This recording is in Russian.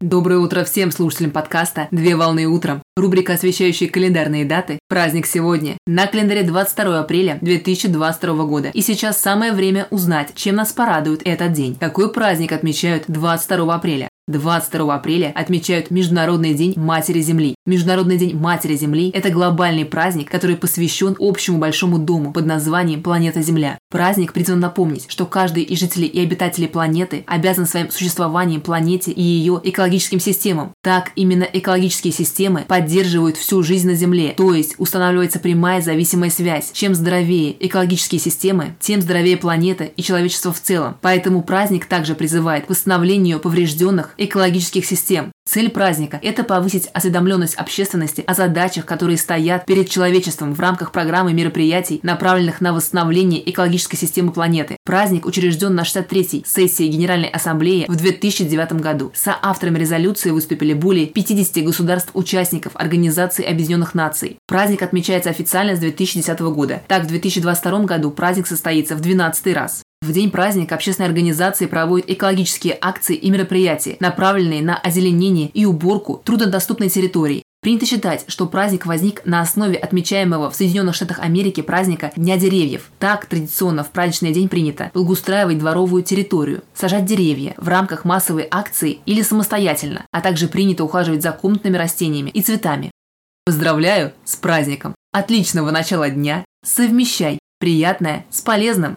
Доброе утро всем слушателям подкаста «Две волны утром». Рубрика, освещающая календарные даты. Праздник сегодня. На календаре 22 апреля 2022 года. И сейчас самое время узнать, чем нас порадует этот день. Какой праздник отмечают 22 апреля? 22 апреля отмечают Международный день Матери Земли. Международный день Матери Земли – это глобальный праздник, который посвящен общему большому дому под названием Планета Земля. Праздник призван напомнить, что каждый из жителей и обитателей планеты обязан своим существованием планете и ее экологическим системам. Так, именно экологические системы поддерживают всю жизнь на Земле, то есть устанавливается прямая зависимая связь. Чем здоровее экологические системы, тем здоровее планета и человечество в целом. Поэтому праздник также призывает к восстановлению поврежденных экологических систем. Цель праздника – это повысить осведомленность общественности о задачах, которые стоят перед человечеством в рамках программы мероприятий, направленных на восстановление экологической системы планеты. Праздник учрежден на 63-й сессии Генеральной Ассамблеи в 2009 году. Соавторами резолюции выступили более 50 государств-участников Организации Объединенных Наций. Праздник отмечается официально с 2010 года. Так, в 2022 году праздник состоится в 12 раз. В день праздника общественные организации проводят экологические акции и мероприятия, направленные на озеленение и уборку труднодоступной территории. Принято считать, что праздник возник на основе отмечаемого в Соединенных Штатах Америки праздника Дня деревьев. Так, традиционно в праздничный день принято благоустраивать дворовую территорию, сажать деревья в рамках массовой акции или самостоятельно, а также принято ухаживать за комнатными растениями и цветами. Поздравляю с праздником! Отличного начала дня! Совмещай приятное с полезным!